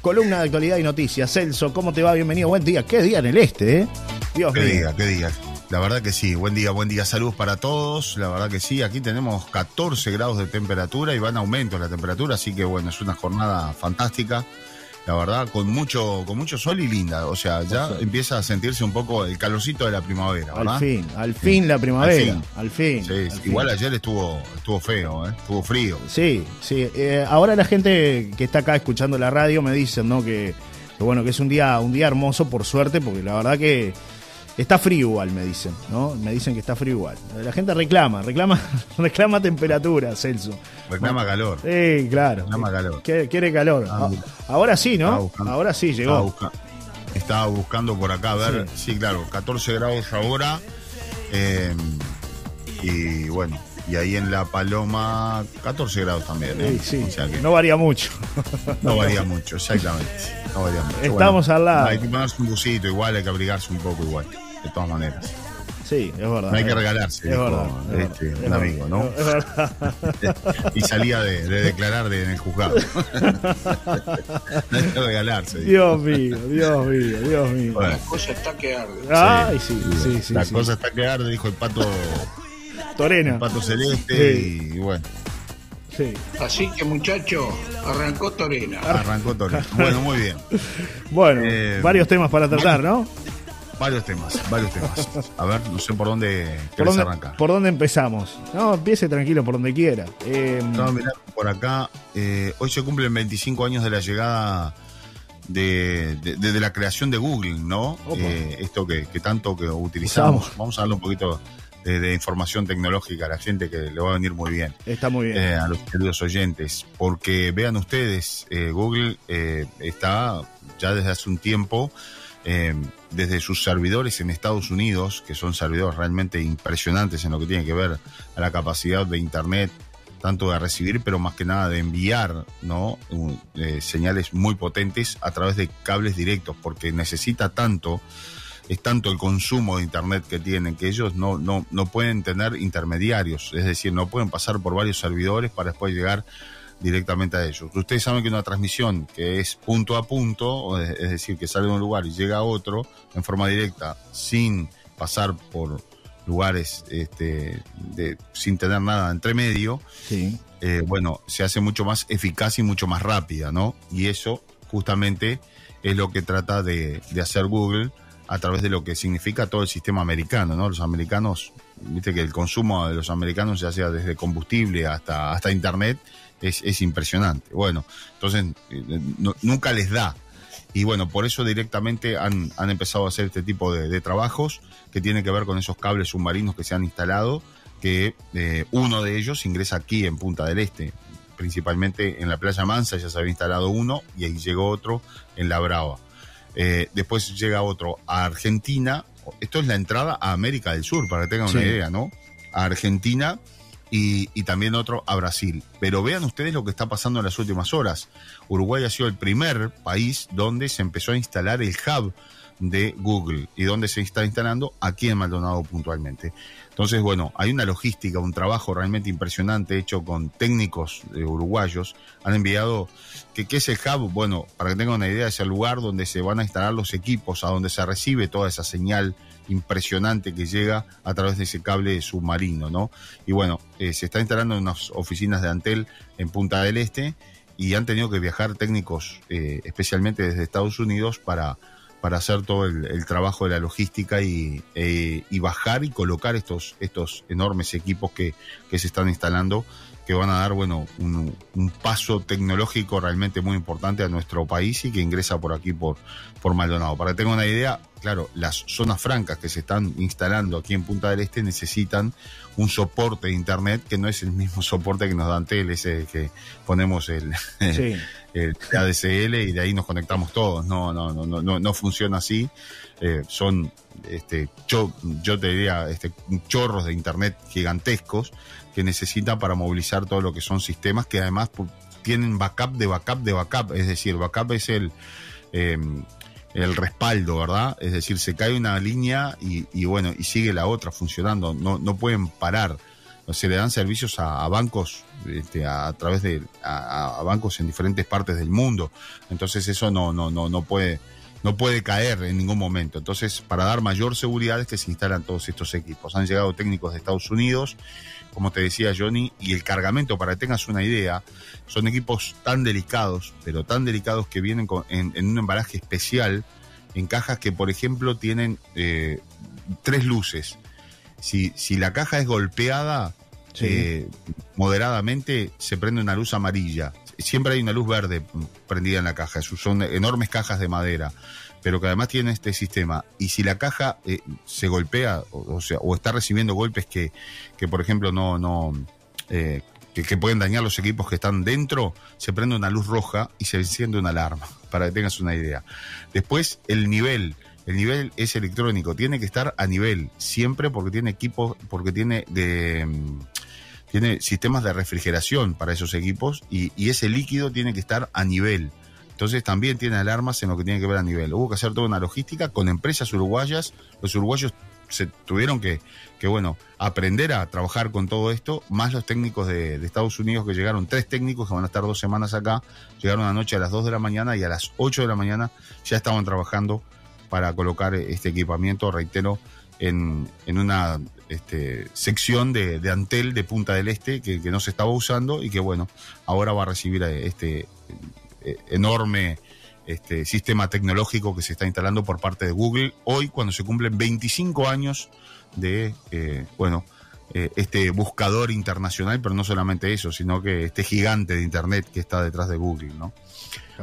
Columna de actualidad y noticias. Celso, ¿cómo te va? Bienvenido. Buen día. ¿Qué día en el este, eh? Dios ¿Qué día? ¿Qué día? La verdad que sí. Buen día, buen día. Saludos para todos. La verdad que sí. Aquí tenemos 14 grados de temperatura y van a aumento la temperatura. Así que bueno, es una jornada fantástica la verdad, con mucho, con mucho sol y linda. O sea, ya empieza a sentirse un poco el calorcito de la primavera, ¿verdad? Al fin, al fin la primavera. Al fin. Sí, igual ayer estuvo, estuvo feo, ¿eh? estuvo frío. Sí, sí. Eh, ahora la gente que está acá escuchando la radio me dicen, ¿no? Que, que, bueno, que es un día, un día hermoso por suerte, porque la verdad que Está frío igual, me dicen, ¿no? Me dicen que está frío igual. La gente reclama, reclama, reclama temperatura, Celso. Reclama calor. Sí, claro. Reclama calor. Quiere, calor. Ah, Ahora sí, ¿no? Ahora sí llegó. Estaba, buscando por acá, a ver. Sí. claro, 14 grados ahora. Eh, y bueno, y ahí en La Paloma 14 grados también. ¿eh? Sí, sí. no varía mucho. No varía mucho, exactamente. No varía mucho. Estamos al lado. Hay que ponerse un busito igual, hay que abrigarse un poco igual, de todas maneras. Sí, es verdad. No hay que regalarse, es verdad, este, un amigo, ¿no? Es verdad. y salía de, declarar de, en el juzgado. no hay que regalarse. Dios mío, Dios mío, Dios mío. La cosa está que arde. Ay, sí, sí, sí. La cosa está que arde, dijo el pato Torena. Pato Celeste y, bueno. Sí. Así que muchacho, arrancó Torena. Arrancó Torena. Bueno, muy bien. bueno, eh, varios temas para tratar, ¿no? Varios temas, varios temas. A ver, no sé por dónde por dónde, arrancar. ¿Por dónde empezamos? No, empiece tranquilo por donde quiera. Eh, no, mirá, por acá, eh, hoy se cumplen 25 años de la llegada de, de, la creación de Google, ¿no? Eh, esto que, que, tanto que utilizamos. Vamos a hablar un poquito de, información tecnológica a la gente que le va a venir muy bien. Está muy bien. Eh, a los queridos oyentes, porque vean ustedes, eh, Google eh, está ya desde hace un tiempo, desde sus servidores en Estados Unidos, que son servidores realmente impresionantes en lo que tiene que ver a la capacidad de Internet, tanto de recibir, pero más que nada de enviar, ¿no? señales muy potentes a través de cables directos, porque necesita tanto es tanto el consumo de Internet que tienen que ellos no, no, no pueden tener intermediarios, es decir, no pueden pasar por varios servidores para después llegar directamente a ellos. Ustedes saben que una transmisión que es punto a punto, es decir, que sale de un lugar y llega a otro en forma directa sin pasar por lugares este, de, sin tener nada entre medio, sí. Eh, bueno, se hace mucho más eficaz y mucho más rápida, ¿no? Y eso justamente es lo que trata de, de hacer Google a través de lo que significa todo el sistema americano, ¿no? Los americanos, viste que el consumo de los americanos, ya sea desde combustible hasta, hasta internet, es, impresionante. Bueno, entonces eh, nunca les da. Y bueno, por eso directamente han, empezado a hacer este tipo de, trabajos que tienen que ver con esos cables submarinos que se han instalado, que eh, uno de ellos ingresa aquí en Punta del Este, principalmente en la playa Mansa, ya se había instalado uno y ahí llegó otro en La Brava. Eh, después llega otro a Argentina. Esto es la entrada a América del Sur, para que tengan una idea, ¿no? A Argentina y, también otro a Brasil. Pero vean ustedes lo que está pasando en las últimas horas. Uruguay ha sido el primer país donde se empezó a instalar el hub de Google y donde se está instalando aquí en Maldonado puntualmente. Entonces, bueno, hay una logística, un trabajo realmente impresionante hecho con técnicos eh, uruguayos. Han enviado, ¿qué, es el hub? Bueno, para que tengan una idea, es el lugar donde se van a instalar los equipos, a donde se recibe toda esa señal impresionante que llega a través de ese cable submarino, ¿no? Y bueno, eh, se está instalando en unas oficinas de Antel en Punta del Este y han tenido que viajar técnicos, eh, especialmente desde Estados Unidos, para para hacer todo el, trabajo de la logística y, eh, y, bajar y colocar estos, estos enormes equipos que, que, se están instalando, que van a dar bueno, un, un, paso tecnológico realmente muy importante a nuestro país y que ingresa por aquí, por, por Maldonado. Para que tengan una idea, claro, las zonas francas que se están instalando aquí en Punta del Este necesitan un soporte de Internet que no es el mismo soporte que nos dan teles, que ponemos el... Sí. el ADSL y de ahí nos conectamos todos. No, no, no, no, no funciona así. Eh, son, este, yo, yo te diría, este, chorros de internet gigantescos que necesitan para movilizar todo lo que son sistemas que además tienen backup de backup de backup. Es decir, backup es el, em, el respaldo, ¿verdad? Es decir, se cae una línea y, y, bueno, y sigue la otra funcionando. No, no pueden parar se le dan servicios a, bancos este, a, través de a, bancos en diferentes partes del mundo. Entonces eso no, no, no, no puede no puede caer en ningún momento. Entonces, para dar mayor seguridad es que se instalan todos estos equipos. Han llegado técnicos de Estados Unidos, como te decía Johnny, y el cargamento, para que tengas una idea, son equipos tan delicados, pero tan delicados que vienen en, un embalaje especial, en cajas que, por ejemplo, tienen eh, tres luces. Si, si la caja es golpeada, eh, moderadamente se prende una luz amarilla siempre hay una luz verde prendida en la caja. Son enormes cajas de madera, pero que además tienen este sistema. Y si la caja eh, se golpea, o, sea, o está recibiendo golpes que, que por ejemplo, no, no, eh, que, pueden dañar los equipos que están dentro, se prende una luz roja y se enciende una alarma, para que tengas una idea. Después, el nivel. El nivel es electrónico, tiene que estar a nivel, siempre porque tiene equipos, porque tiene de tiene sistemas de refrigeración para esos equipos y, ese líquido tiene que estar a nivel. Entonces también tiene alarmas en lo que tiene que ver a nivel. Hubo que hacer toda una logística con empresas uruguayas. Los uruguayos se tuvieron que, bueno, aprender a trabajar con todo esto, más los técnicos de, Estados Unidos que llegaron, tres técnicos que van a estar dos semanas acá, llegaron anoche a las 2 de la mañana y a las 8 de la mañana ya estaban trabajando para colocar este equipamiento, reitero, en, en una este, sección de, Antel de Punta del Este que, no se estaba usando y que bueno, ahora va a recibir eh, este eh, enorme este, sistema tecnológico que se está instalando por parte de Google hoy cuando se cumplen 25 años de, eh, bueno, este buscador internacional, pero no solamente eso, sino que este gigante de Internet que está detrás de Google, ¿no?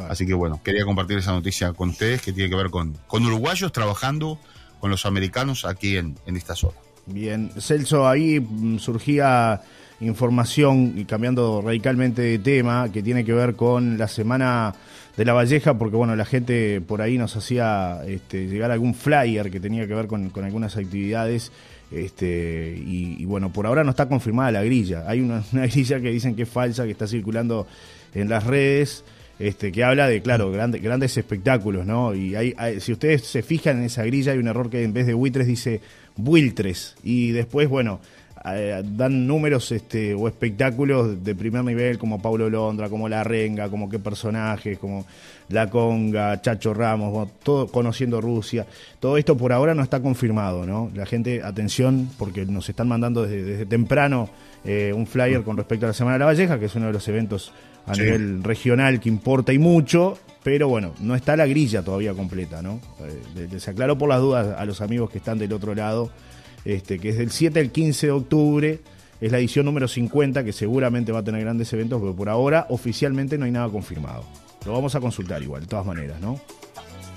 Así que bueno, quería compartir esa noticia con ustedes que tiene que ver con, con uruguayos trabajando con los americanos aquí en, en esta zona. Bien, Celso, ahí mm, surgía información y cambiando radicalmente de tema que tiene que ver con la semana de la Valleja, porque bueno, la gente por ahí nos hacía este, llegar algún flyer que tenía que ver con, algunas actividades. Este, y, bueno, por ahora no está confirmada la grilla. Hay una, grilla que dicen que es falsa, que está circulando en las redes. Este, que habla de, claro, grandes grandes espectáculos, ¿no? Y hay, si ustedes se fijan en esa grilla, hay un error que en vez de buitres dice buitres. Y después, bueno, eh, dan números este, o espectáculos de primer nivel como Paulo Londra, como La Renga, como qué personajes, como La Conga, Chacho Ramos, todo conociendo Rusia. Todo esto por ahora no está confirmado, ¿no? La gente, atención, porque nos están mandando desde, temprano eh, un flyer con respecto a la Semana de la Valleja, que es uno de los eventos a nivel regional que importa y mucho, pero bueno, no está la grilla todavía completa, ¿no? Eh, les aclaro por las dudas a los amigos que están del otro lado, este, que es del 7 al 15 de octubre, es la edición número 50, que seguramente va a tener grandes eventos, pero por ahora oficialmente no hay nada confirmado. Lo vamos a consultar igual, de todas maneras, ¿no?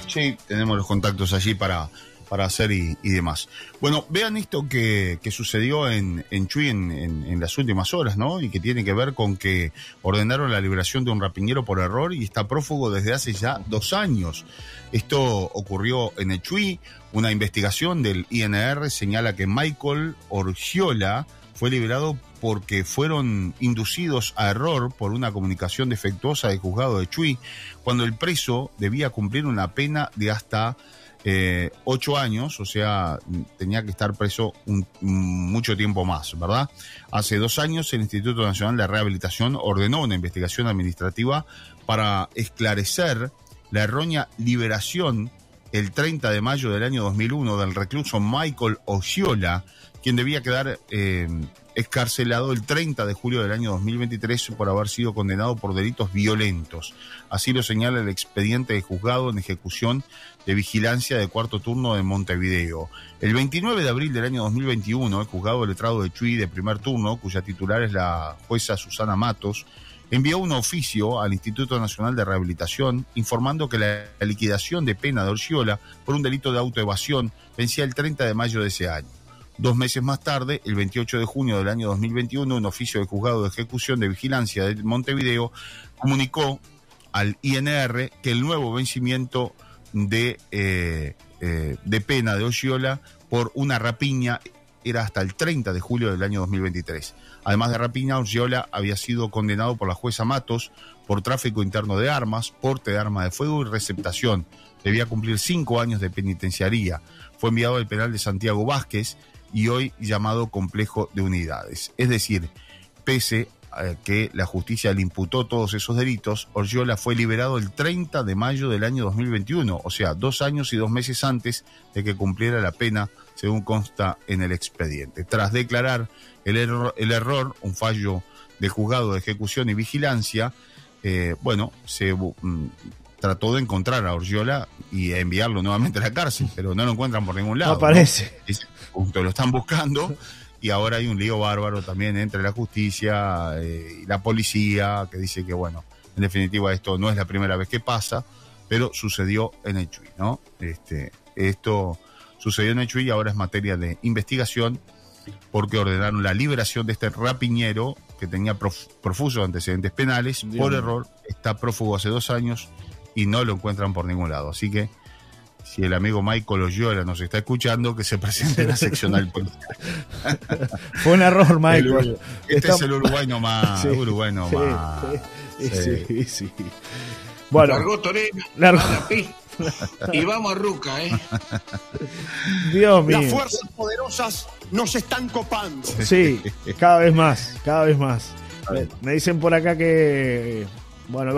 Sí, tenemos los contactos allí para para hacer y, demás. Bueno, vean esto que, sucedió en, en Chuy en, las últimas horas, ¿no? Y que tiene que ver con que ordenaron la liberación de un rapiñero por error y está prófugo desde hace ya dos años. Esto ocurrió en el Chuy. Una investigación del INR señala que Michael Orgiola fue liberado porque fueron inducidos a error por una comunicación defectuosa del juzgado de Chuy, cuando el preso debía cumplir una pena de hasta eh, ocho años, o sea, tenía que estar preso un, mucho tiempo más, ¿verdad? Hace dos años el Instituto Nacional de Rehabilitación ordenó una investigación administrativa para esclarecer la errónea liberación el 30 de mayo del año 2001 del recluso Michael Osciola, quien debía quedar eh, escarcelado el 30 de julio del año 2023 por haber sido condenado por delitos violentos. Así lo señala el expediente de juzgado en ejecución de vigilancia de cuarto turno de Montevideo. El 29 de abril del año 2021, el juzgado letrado de Chuy de primer turno, cuya titular es la jueza Susana Matos, envió un oficio al Instituto Nacional de Rehabilitación informando que la liquidación de pena de Orciola por un delito de autoevasión vencía el 30 de mayo de ese año. Dos meses más tarde, el 28 de junio del año 2021, un oficio del juzgado de ejecución de vigilancia de Montevideo comunicó al INR que el nuevo vencimiento de, eh, eh, de pena de Oshiola por una rapiña era hasta el 30 de julio del año 2023. Además de rapiña, Oshiola había sido condenado por la jueza Matos por tráfico interno de armas, porte de arma de fuego y receptación. Debía cumplir cinco años de penitenciaría. Fue enviado al penal de Santiago Vázquez y hoy llamado complejo de unidades. Es decir, pese que la justicia le imputó todos esos delitos, Orgiola fue liberado el 30 de mayo del año 2021, o sea, dos años y dos meses antes de que cumpliera la pena, según consta en el expediente. Tras declarar el, error, el error un fallo del juzgado de ejecución y vigilancia, eh, bueno, se mm, trató de encontrar a Orgiola y enviarlo nuevamente a la cárcel, pero no lo encuentran por ningún lado. No aparece. ¿no? Lo están buscando y ahora hay un lío bárbaro también entre la justicia eh, y la policía que dice que, bueno, en definitiva esto no es la primera vez que pasa, pero sucedió en el Chuy, ¿no? Este, esto sucedió en el Chuy y ahora es materia de investigación porque ordenaron la liberación de este rapiñero que tenía profusos antecedentes penales. por error, está prófugo hace dos años y no lo encuentran por ningún lado. Así que si el amigo Michael Oyola nos está escuchando, que se presente en la seccional policial. Fue un error, Michael. este es el Uruguay nomás. Sí, Uruguay nomás. Sí, sí, sí. Bueno, largó Torena, y vamos a Ruca, ¿eh? Dios mío. Las fuerzas poderosas nos están copando. Sí, cada vez más, cada vez más. Me, me dicen por acá que, bueno,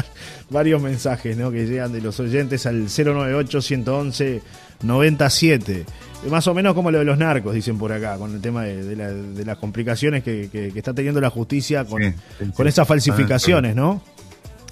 varios mensajes ¿no? que llegan de los oyentes al 098-111-97. Más o menos como lo de los narcos, dicen por acá, con el tema de, las complicaciones que, está teniendo la justicia con, con esas falsificaciones, ¿no?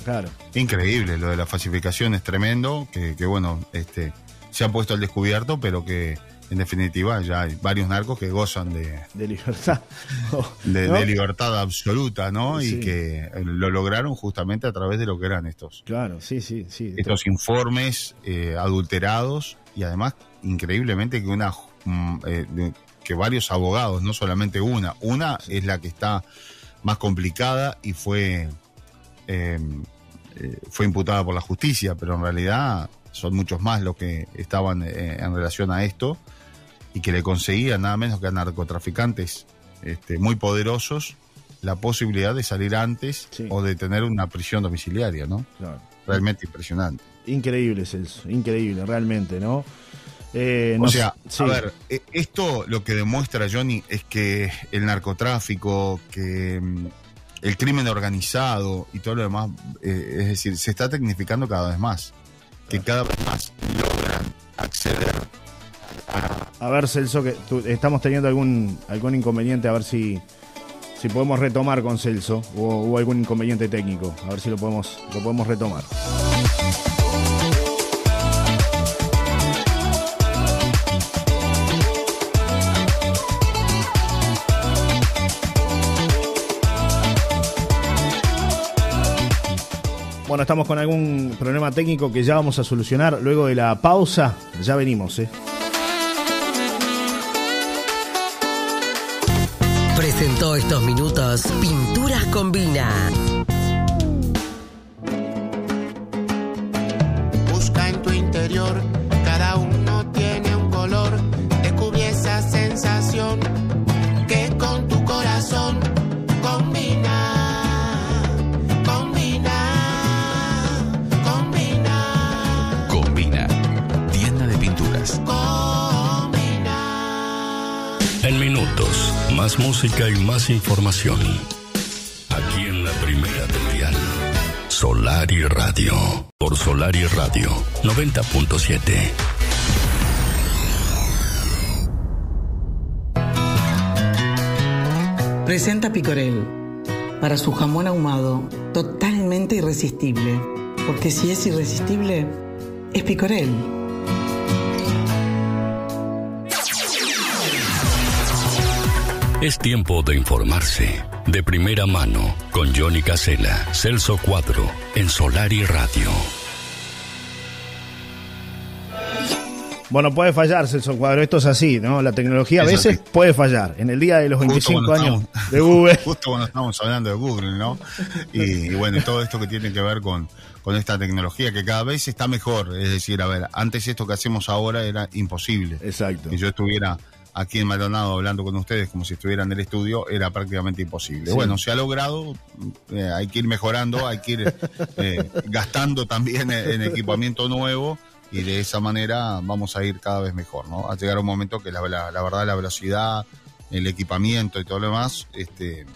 Claro. Increíble, lo de las falsificaciones, tremendo, que, que bueno, este, se ha puesto al descubierto, pero que en definitiva ya hay varios narcos que gozan de, de libertad. de, libertad absoluta no y que lo lograron justamente a través de lo que eran estos. Claro sí sí sí. Estos informes eh, adulterados y además increíblemente que una mm, eh, que varios abogados no solamente una una es la que está más complicada y fue em, eh, fue imputada por la justicia pero en realidad son muchos más los que estaban en relación a esto y que le conseguían nada menos que a narcotraficantes este, muy poderosos la posibilidad de salir antes o de tener una prisión domiciliaria, ¿no? Realmente impresionante. Increíble, Celso, increíble, realmente, ¿no? Eh, o sea, a ver, e, esto lo que demuestra, Johnny, es que el narcotráfico, que mm, el crimen organizado y todo lo demás, eh, es decir, se está tecnificando cada vez más. Que cada vez más logran acceder a ver, Celso, que estamos teniendo algún, algún inconveniente, a ver si, si podemos retomar con Celso, hubo algún inconveniente técnico, a ver si lo podemos, lo podemos retomar. Bueno, estamos con algún problema técnico que ya vamos a solucionar luego de la pausa. Ya venimos, ¿eh? Presentó estos minutos Pinturas Combina. Busca en tu interior, En minutos más música y más información. Aquí en la primera del dial. Solari Radio. Por Solari Radio 90.7. Presenta Picorel. Para su jamón ahumado, totalmente irresistible. Porque si es irresistible, es Picorel. Es tiempo de informarse. De primera mano, con Johnny Casella, Celso Cuadro, en Solari Radio. Bueno, puede fallar, Celso Cuadro, esto es así, ¿no? La tecnología a veces puede fallar. En el día de los 25 años de Google. Justo cuando estamos hablando de Google, ¿no? Y, y bueno, todo esto que tiene que ver con, con esta tecnología que cada vez está mejor. Es decir, a ver, antes esto que hacemos ahora era imposible. Exacto. Que yo estuviera aquí en Maldonado hablando con ustedes como si estuvieran en el estudio era prácticamente imposible. Bueno, se ha logrado, eh, hay que ir mejorando, hay que ir eh, gastando también en, equipamiento nuevo y de esa manera vamos a ir cada vez mejor, ¿no? A llegar a un momento que la, la, la verdad la velocidad, el equipamiento y todo lo demás, este,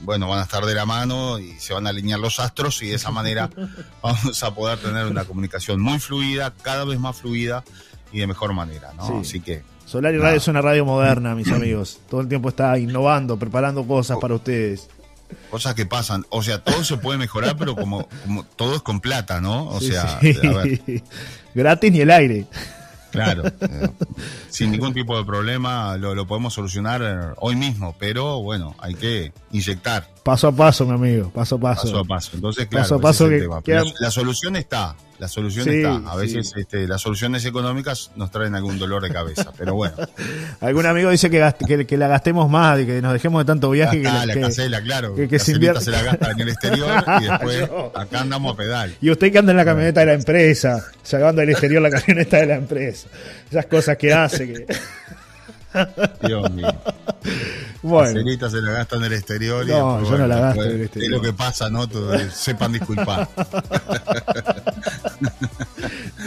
bueno, van a estar de la mano y se van a alinear los astros y de esa manera vamos a poder tener una comunicación muy fluida, cada vez más fluida y de mejor manera, ¿no? Sí. Así que Solar y Radio es una radio moderna, mis amigos. Todo el tiempo está innovando, preparando cosas para ustedes. cosas que pasan, o sea, todo se puede mejorar, pero como, como todo es con plata, ¿no? O Sí, sea, sí. a ver, Gratis ni el aire. claro, eh, sin ningún tipo de problema lo, lo podemos solucionar eh, hoy mismo, pero bueno, hay que inyectar Paso a paso, mi amigo. Paso a paso. paso a paso. Entonces, claro, Paso a paso que la solución está, la solución Sí, está. A veces sí. este, las soluciones económicas nos traen algún dolor de cabeza, pero bueno. Algún amigo dice que, gast- que, que la gastemos más que nos dejemos de tanto viaje. Acá, que, la que- casela, claro. que- que se invierte- se la gasta en el exterior y después acá andamos a pedal. Y usted que anda en la camioneta de la empresa, sacando del exterior la camioneta de la empresa. Esas cosas que hace. Que... Dios mío. Bueno, Caselita se la gasta en el exterior. y No, después, yo no la gasto después en el exterior. Es lo que pasa, ¿no? Todo- sepan disculpar.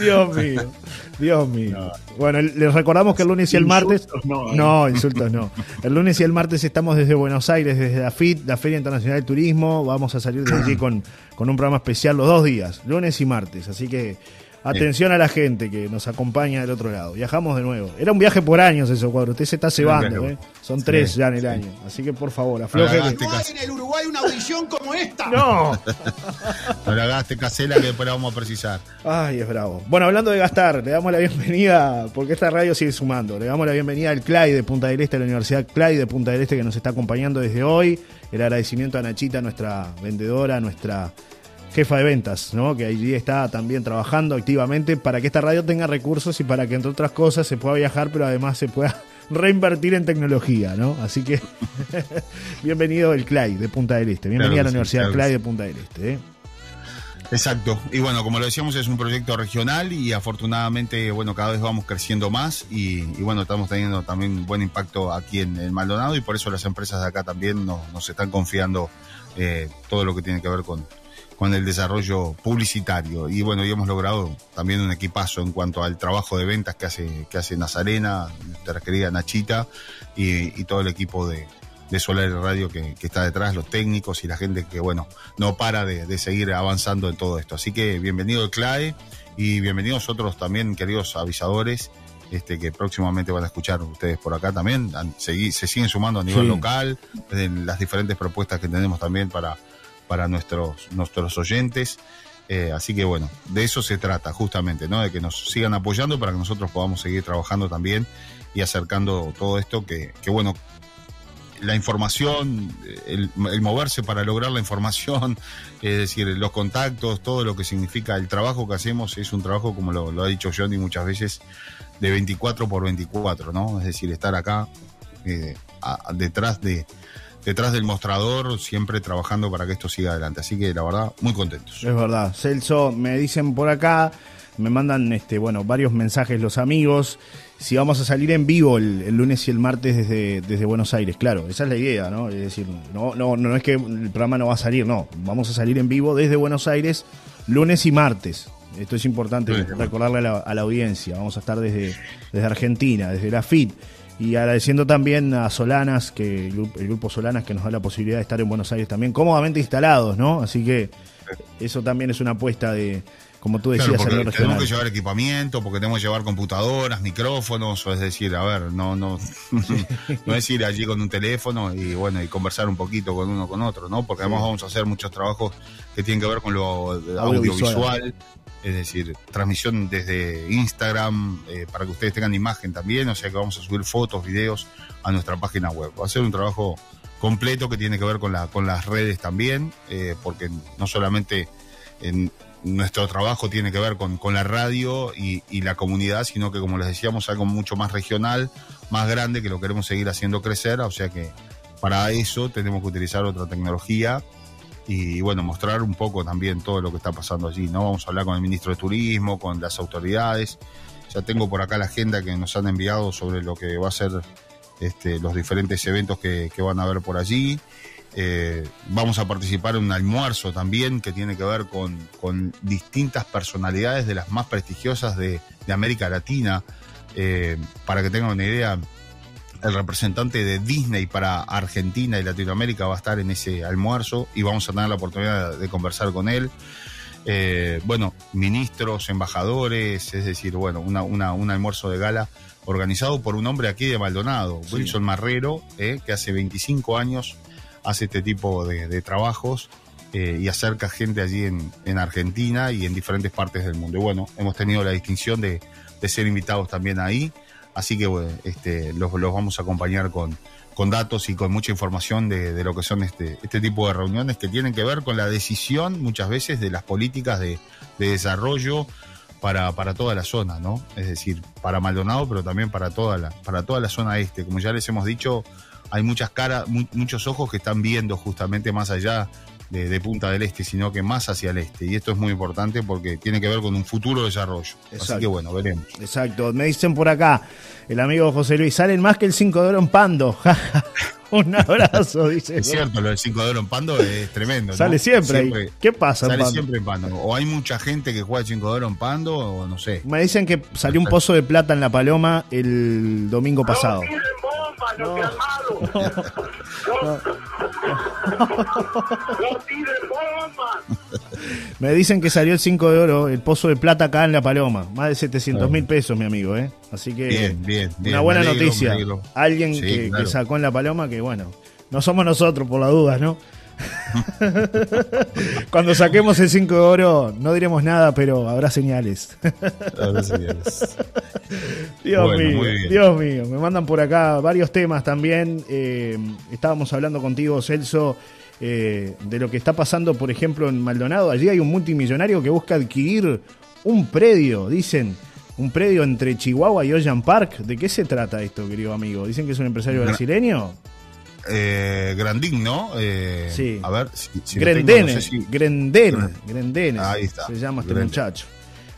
Dios mío. Dios mío. Bueno, les recordamos que el lunes y el martes. No, ¿eh? No, insultos no. El lunes y el martes estamos desde Buenos Aires, desde la FIT, la Feria Internacional de Turismo. Vamos a salir de allí con, con un programa especial los dos días, lunes y martes. Así que atención a la gente que nos acompaña del otro lado. Viajamos de nuevo. Era un viaje por años eso, cuadro. Usted se está cebando. ¿eh? Son Sí, tres ya en el sí. año. Así que por favor, afloje. en el Uruguay una audición como esta. ¡No! no la gaste casela que después la vamos a precisar. Ay, es bravo. Bueno, hablando de gastar, le damos la bienvenida, porque esta radio sigue sumando. Le damos la bienvenida al CLAI de Punta del Este, a la Universidad CLAI de Punta del Este, que nos está acompañando desde hoy. El agradecimiento a Nachita, nuestra vendedora, nuestra jefa de ventas, ¿no? que allí está también trabajando activamente para que esta radio tenga recursos y para que, entre otras cosas, se pueda viajar, pero además se pueda reinvertir en tecnología, ¿no? Así que, bienvenido el CLAI de Punta del Este. Bienvenida Claro a la Universidad claro CLAI de Punta del Este. ¿eh? Exacto. Y bueno, como lo decíamos, es un proyecto regional y afortunadamente, bueno, cada vez vamos creciendo más y, y bueno, estamos teniendo también un buen impacto aquí en Maldonado y por eso las empresas de acá también nos, nos están confiando eh, todo lo que tiene que ver con, con el desarrollo publicitario. Y bueno, y hemos logrado también un equipazo en cuanto al trabajo de ventas que hace, que hace Nazarena, nuestra querida Nachita y, y todo el equipo de, de Solar Radio que, que está detrás, los técnicos y la gente que, bueno, no para de, de seguir avanzando en todo esto. Así que bienvenido el CLAE y bienvenidos otros también, queridos avisadores, este, que próximamente van a escuchar ustedes por acá también. Han- segui- se siguen sumando a nivel Sí. local, en las diferentes propuestas que tenemos también para, para nuestros, nuestros oyentes. Eh, así que bueno, de eso se trata justamente, ¿no? De que nos sigan apoyando para que nosotros podamos seguir trabajando también y acercando todo esto que, que bueno, la información, el, moverse para lograr la información, es decir, los contactos, todo lo que significa el trabajo que hacemos es un trabajo, como lo, ha dicho Johnny muchas veces, de 24 por 24, ¿no? Es decir, estar acá eh, detrás de detrás del mostrador, siempre trabajando para que esto siga adelante. Así que la verdad, muy contentos. Es verdad. Celso, me dicen por acá, me mandan este, bueno, varios mensajes los amigos. Si vamos a salir en vivo el, el lunes y el martes desde, desde Buenos Aires, claro, esa es la idea, ¿no? Es decir, no, no, no es que el programa no va a salir, no. Vamos a salir en vivo desde Buenos Aires lunes y martes. Esto es importante Sí. recordarle a la, a la audiencia. Vamos a estar desde, desde Argentina, desde la FIT. Y agradeciendo también a Solanas, que el grupo, el grupo Solanas que nos da la posibilidad de estar en Buenos Aires también cómodamente instalados, ¿no? Así que eso también es una apuesta de, como tú decías, Claro, porque tenemos que llevar equipamiento, porque tenemos que llevar computadoras, micrófonos, o es decir, a ver, no, no, no es ir allí con un teléfono y bueno, y conversar un poquito con uno con otro, ¿no? Porque además vamos a hacer muchos trabajos que tienen que ver con lo Audiovisual. audiovisual, es decir, transmisión desde Instagram, eh, para que ustedes tengan imagen también, o sea que vamos a subir fotos, videos a nuestra página web. Va a ser un trabajo completo que tiene que ver con, la, con las redes también, eh, porque no solamente en nuestro trabajo tiene que ver con, con la radio y, y la comunidad, sino que como les decíamos, algo mucho más regional, más grande, que lo queremos seguir haciendo crecer, o sea que para eso tenemos que utilizar otra tecnología y bueno, mostrar un poco también todo lo que está pasando allí, ¿no? Vamos a hablar con el ministro de Turismo, con las autoridades. Ya tengo por acá la agenda que nos han enviado sobre lo que va a ser este, los diferentes eventos que, que van a haber por allí. Eh, vamos a participar en un almuerzo también que tiene que ver con, con distintas personalidades de las más prestigiosas de, de América Latina. Eh, para que tengan una idea, el representante de Disney para Argentina y Latinoamérica va a estar en ese almuerzo y vamos a tener la oportunidad de conversar con él. Eh, bueno, ministros, embajadores, es decir, bueno, una, una, un almuerzo de gala organizado por un hombre aquí de Maldonado, Wilson Marrero, eh, que hace 25 años hace este tipo de, de trabajos eh, y acerca gente allí en, en, Argentina y en diferentes partes del mundo. Y bueno, hemos tenido la distinción de, de ser invitados también ahí, así que este, los, vamos a acompañar con, datos y con mucha información de, lo que son este, este tipo de reuniones que tienen que ver con la decisión muchas veces de las políticas de, de desarrollo para, para, toda la zona, ¿no? Es decir, para Maldonado, pero también para toda la, para toda la zona este. Como ya les hemos dicho, hay muchas caras, mu muchos ojos que están viendo justamente más allá de, de, Punta del Este, sino que más hacia el este. Y esto es muy importante porque tiene que ver con un futuro desarrollo. Exacto. Así que bueno, veremos. Exacto. Me dicen por acá, el amigo José Luis, salen más que el 5 de oro en Pando. Un abrazo, dice. Es cierto, lo del 5 de oro en Pando es tremendo. ¿no? Sale siempre, siempre ahí. ¿Qué pasa? Sale en siempre en Pando. O hay mucha gente que juega el 5 de oro en Pando, o no sé. Me dicen que salió un pozo de plata en La Paloma el domingo pasado. No, no, no, no. Me dicen que salió el 5 de oro, el pozo de plata acá en La Paloma. Más de 700 mil pesos, mi amigo, ¿eh? Así que. Bien, bien, bien. Una buena alegro, noticia. Alguien sí, que, claro. que, sacó en La Paloma, que bueno, no somos nosotros por las dudas, ¿no? Cuando saquemos el 5 de oro, no diremos nada, pero habrá señales. habrá señales. Dios bueno, mío, Dios mío. Me mandan por acá varios temas también. Eh, estábamos hablando contigo, Celso. Eh, de lo que está pasando, por ejemplo, en Maldonado. Allí hay un multimillonario que busca adquirir un predio, dicen, un predio entre Chihuahua y Ocean Park. ¿De qué se trata esto, querido amigo? ¿Dicen que es un empresario brasileño? Eh, Grandín, ¿no? Eh, sí. A ver, si, si Grendene, tengo, no sé si... Grendene, Grendene, Ahí está. se llama este Grendene. muchacho.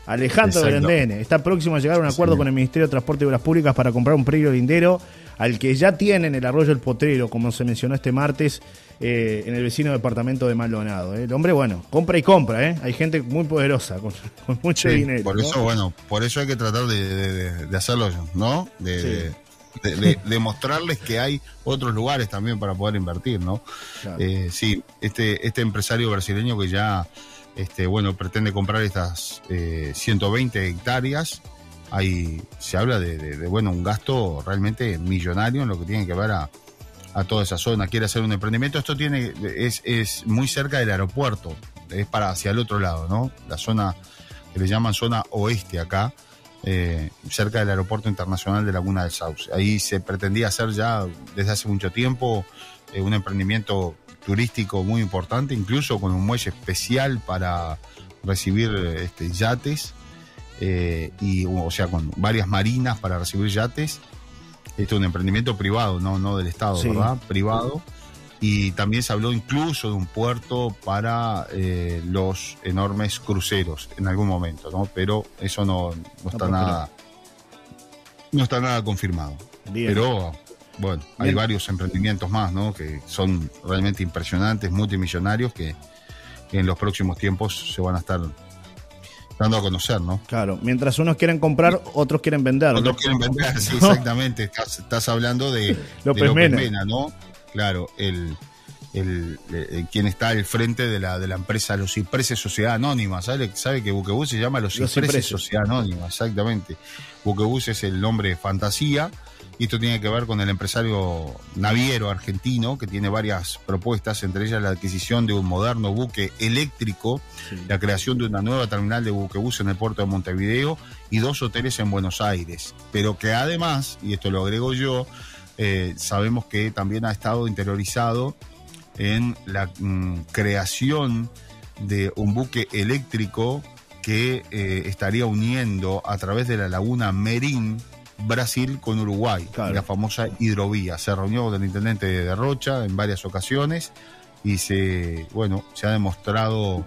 Alejandro Grendene está próximo a llegar a un acuerdo sí. con el Ministerio de Transporte y Obras Públicas para comprar un predio lindero al que ya tienen el arroyo El Potrero, como se mencionó este martes, eh, en el vecino departamento de Maldonado. ¿eh? El hombre, bueno, compra y compra, ¿eh? Hay gente muy poderosa, con, con mucho sí, dinero. Por eso, ¿no? bueno, por eso hay que tratar de, de, de hacerlo, ¿no? De, sí. De, de, mostrarles que hay otros lugares también para poder invertir, ¿no? Claro. Eh, sí, este, este empresario brasileño que ya, este, bueno, pretende comprar estas eh, 120 hectáreas, ahí se habla de, de, bueno, un gasto realmente millonario en lo que tiene que ver a, a toda esa zona, quiere hacer un emprendimiento. Esto tiene, es, es muy cerca del aeropuerto, es para hacia el otro lado, ¿no? La zona que le llaman zona oeste acá, eh, cerca del aeropuerto internacional de Laguna del Sauce. Ahí se pretendía hacer ya desde hace mucho tiempo eh, un emprendimiento turístico muy importante, incluso con un muelle especial para recibir este, yates, eh, y, o sea, con varias marinas para recibir yates este es un emprendimiento privado, no, no del Estado, sí. ¿verdad? Privado. Y también se habló incluso de un puerto para eh, los enormes cruceros en algún momento, ¿no? Pero eso no, no está no, nada. No está nada confirmado. Bien. Pero bueno, hay Bien. varios emprendimientos más, ¿no? Que son realmente impresionantes, multimillonarios, que, que en los próximos tiempos se van a estar dando a conocer, ¿no? Claro, mientras unos quieren comprar, otros quieren vender. Otros ¿no? quieren vender, sí, exactamente. Estás, estás, hablando de López, de López Mena. Mena. ¿no? Claro, el, el, el, quien está al frente de la, de la empresa Los Cipreses Sociedad Anónima. ¿Sabe, sabe que Buquebus se llama Los Cipreses, Los Cipreses Sociedad Anónima? Exactamente. Buquebus es el nombre fantasía. Y esto tiene que ver con el empresario naviero argentino que tiene varias propuestas, entre ellas la adquisición de un moderno buque eléctrico, sí. la creación de una nueva terminal de buquebús en el puerto de Montevideo y dos hoteles en Buenos Aires. Pero que además, y esto lo agrego yo, eh, sabemos que también ha estado interiorizado en la mm, creación de un buque eléctrico que eh, estaría uniendo a través de la laguna Merín Brasil con Uruguay, claro. la famosa hidrovía. Se reunió con el intendente de Rocha en varias ocasiones y se, bueno, se ha demostrado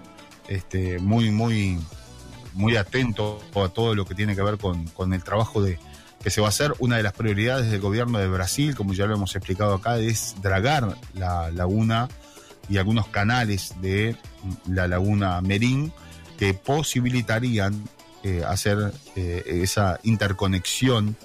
este, muy, muy, muy atento a todo lo que tiene que ver con, con el trabajo de, que se va a hacer. Una de las prioridades del gobierno de Brasil, como ya lo hemos explicado acá, es dragar la laguna y algunos canales de la laguna Merín que posibilitarían eh, hacer eh, esa interconexión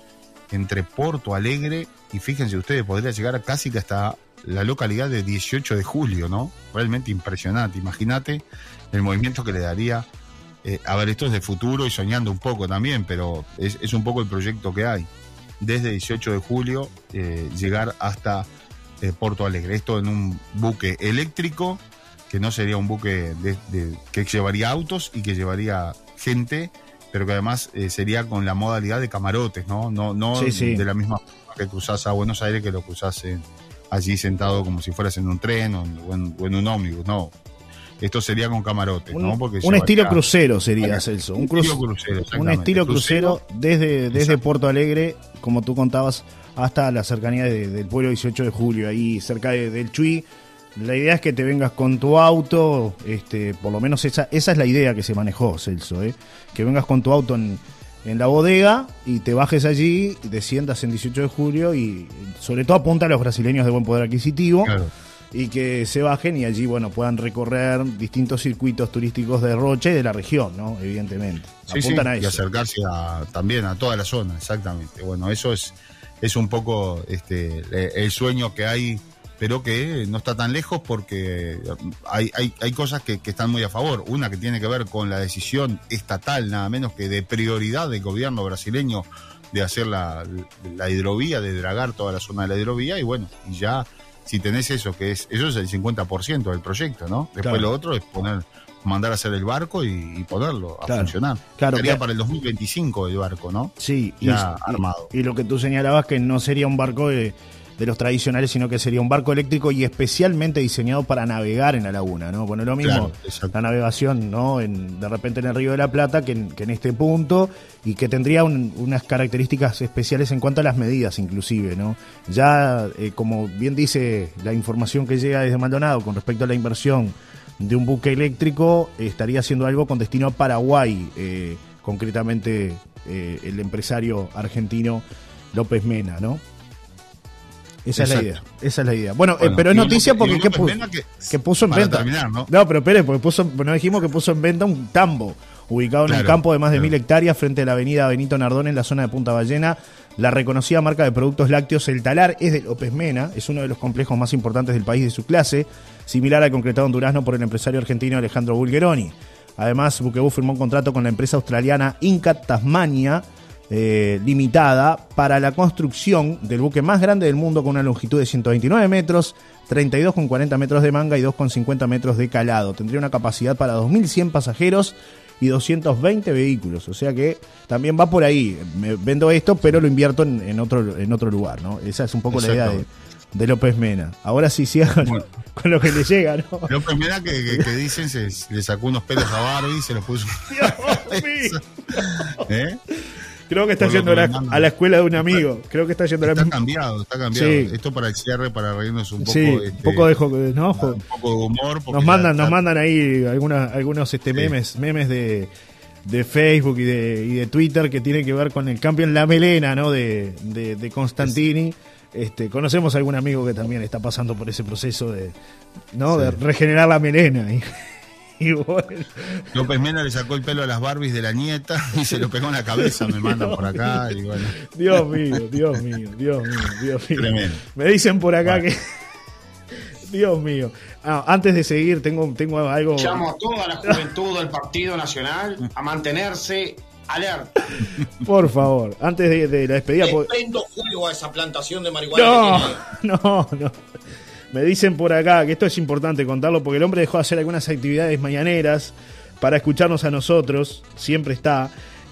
entre Porto Alegre y fíjense ustedes, podría llegar casi que hasta la localidad de 18 de julio, ¿no? Realmente impresionante. Imagínate el movimiento que le daría. Eh, a ver, esto es de futuro y soñando un poco también, pero es, es un poco el proyecto que hay. Desde 18 de julio, llegar hasta Porto Alegre. Esto en un buque eléctrico, que no sería un buque de, que llevaría autos y que llevaría gente, pero que además eh, sería con la modalidad de camarotes, ¿no? No, no de la misma forma que cruzás a Buenos Aires que lo cruzás allí sentado como si fueras en un tren o en, un ómnibus, no. Esto sería con camarotes, ¿no? Porque un estilo crucero sería, Celso. Un, estilo crucero, un estilo crucero, desde, desde Puerto Alegre, como tú contabas, hasta la cercanía del pueblo 18 de julio, ahí cerca del Chuy. La idea es que te vengas con tu auto, este, por lo menos esa, esa es la idea que se manejó, Celso, ¿eh? que vengas con tu auto en, la bodega y te bajes allí, desciendas en 18 de julio y sobre todo apunta a los brasileños de buen poder adquisitivo. Y que se bajen y allí bueno puedan recorrer distintos circuitos turísticos de Roche y de la región, ¿no? Evidentemente. Apuntan a eso. Y acercarse también a toda la zona, exactamente. Bueno, eso es es un poco este, el sueño que hay, pero que no está tan lejos porque hay, hay, cosas que, están muy a favor. Una que tiene que ver con la decisión estatal, nada menos que de prioridad del gobierno brasileño de hacer la, la hidrovía, de dragar toda la zona de la hidrovía, y bueno, y ya si tenés eso, que es, eso es el 50% del proyecto, ¿no? Después lo otro es poner mandar a hacer el barco y, ponerlo a funcionar. Claro, sería para el 2025 el barco, ¿no? Sí, ya armado. Y, lo que tú señalabas que no sería un barco de, los tradicionales, sino que sería un barco eléctrico y especialmente diseñado para navegar en la laguna, ¿no? Bueno, lo mismo, la navegación, ¿no? En, de repente en el Río de la Plata que en, este punto y que tendría unas características especiales en cuanto a las medidas, inclusive, ¿no? Ya, eh, como bien dice la información que llega desde Maldonado con respecto a la inversión de un buque eléctrico estaría haciendo algo con destino a Paraguay, eh, concretamente eh, el empresario argentino López Mena, ¿no? Esa es la idea. Esa es la idea. Bueno, eh, pero es noticia porque ¿qué puso, que, puso en venta. ¿no? ¿no? pero espere, porque puso, no dijimos que puso en venta un tambo ubicado en un campo de más de mil hectáreas frente a la avenida Benito Nardón en la zona de Punta Ballena. La reconocida marca de productos lácteos El Talar es de López Mena, es uno de los complejos más importantes del país de su clase, similar al concretado en Durazno por el empresario argentino Alejandro Bulgeroni. Además, Buquebú firmó un contrato con la empresa australiana Inca Tasmania eh, Limitada para la construcción del buque más grande del mundo con una longitud de 129 metros, 32,40 metros de manga y 2,50 metros de calado. Tendría una capacidad para 2.100 pasajeros y 220 vehículos. O sea que también va por ahí. Me vendo esto, pero lo invierto en, otro, en otro lugar, ¿no? Esa es un poco la idea de, López Mena. Ahora sí, sí, con, lo que le llega, ¿no? López Mena que, dicen se le sacó unos pelos a Barbie y se los puso. Dios ¿Eh? Creo que está yendo a la, escuela de un amigo. Creo que está yendo a la Está cambiado, está cambiado. Esto para el cierre, para reírnos un poco. Sí, un este, poco de, ¿no? un poco de humor. Nos mandan, nos mandan ahí algunas, algunos este, memes, memes de, de Facebook y de, y de Twitter que tienen que ver con el campeón La Melena, ¿no? De, de, Constantini. Este, conocemos a algún amigo que también está pasando por ese proceso de, ¿no? de regenerar la melena. López Mena le sacó el pelo a las Barbies de la nieta y se lo pegó en la cabeza, me mandan por acá. Dios mío, Dios mío, Dios mío, Dios mío. Me dicen por acá que. Dios mío. Ah, antes de seguir, tengo, tengo algo. Llamo a toda la juventud del Partido Nacional a mantenerse alerta. Por favor, antes de, la despedida. Le prendo fuego a esa plantación de marihuana. No, no, no. Me dicen por acá que esto es importante contarlo porque el hombre dejó de hacer algunas actividades mañaneras para escucharnos a nosotros, siempre está,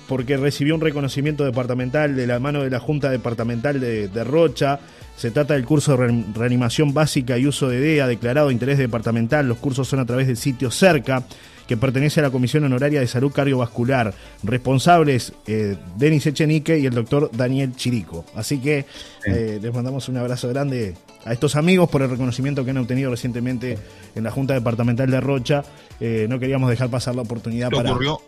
porque recibió un reconocimiento departamental de la mano de la Junta Departamental de, de Rocha. Se trata del curso de reanimación básica y uso de DEA declarado de interés departamental. Los cursos son a través del sitio Cerca que pertenece a la Comisión Honoraria de Salud Cardiovascular. Responsables eh, Denis Echenique y el doctor Daniel Chirico. Así que eh, les mandamos un abrazo grande a estos amigos por el reconocimiento que han obtenido recientemente en la Junta Departamental de Rocha. Eh, no queríamos dejar pasar la oportunidad para. Ocurrió,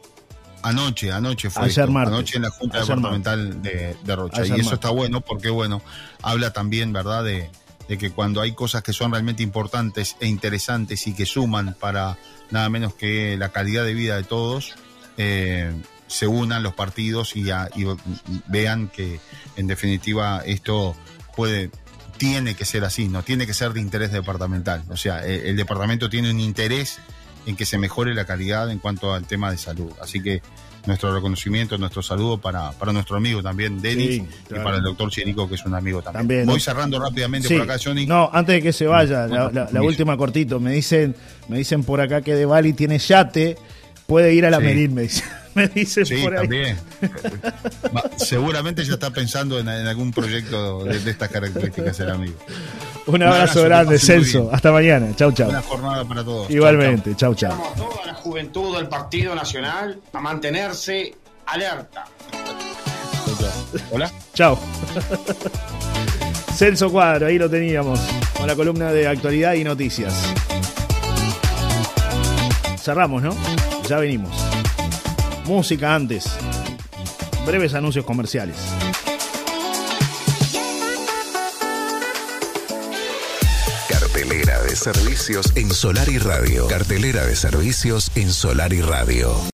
Anoche, anoche fue. Ayer esto, martes. Anoche en la Junta Departamental de, de Rocha. Ayer y eso martes. está bueno porque, bueno, habla también, ¿verdad?, de, de que cuando hay cosas que son realmente importantes e interesantes y que suman para nada menos que la calidad de vida de todos, eh, se unan los partidos y, a- y vean que, en definitiva, esto puede tiene que ser así, no tiene que ser de interés departamental. O sea, el, el departamento tiene un interés en que se mejore la calidad en cuanto al tema de salud. Así que nuestro reconocimiento, nuestro saludo para, para nuestro amigo también, Denis, Sí, y para el doctor Chirico, que es un amigo también. También, Voy ¿no? cerrando rápidamente Sí. por acá, Johnny. No, antes de que se vaya, la, la- última cortito. Me dicen, me dicen por acá que De Bali tiene yate, puede ir a la Sí. Merín, me dicen. Me dicen Sí, por ahí. también. Seguramente ya está pensando en, en algún proyecto de, de estas características el amigo. Un abrazo, grande, Celso. Hasta mañana. Chau, chau. Buena jornada para todos. Igualmente. Chau, chau. Invitamos a toda la juventud del Partido Nacional a mantenerse alerta. Chau, chau. Hola. Chao. Celso Cuadro, ahí lo teníamos, con la columna de actualidad y noticias. Cerramos, ¿no? Ya venimos. Música antes. Breves anuncios comerciales. Servicios en Solar y Radio. Cartelera de servicios en Solar y Radio.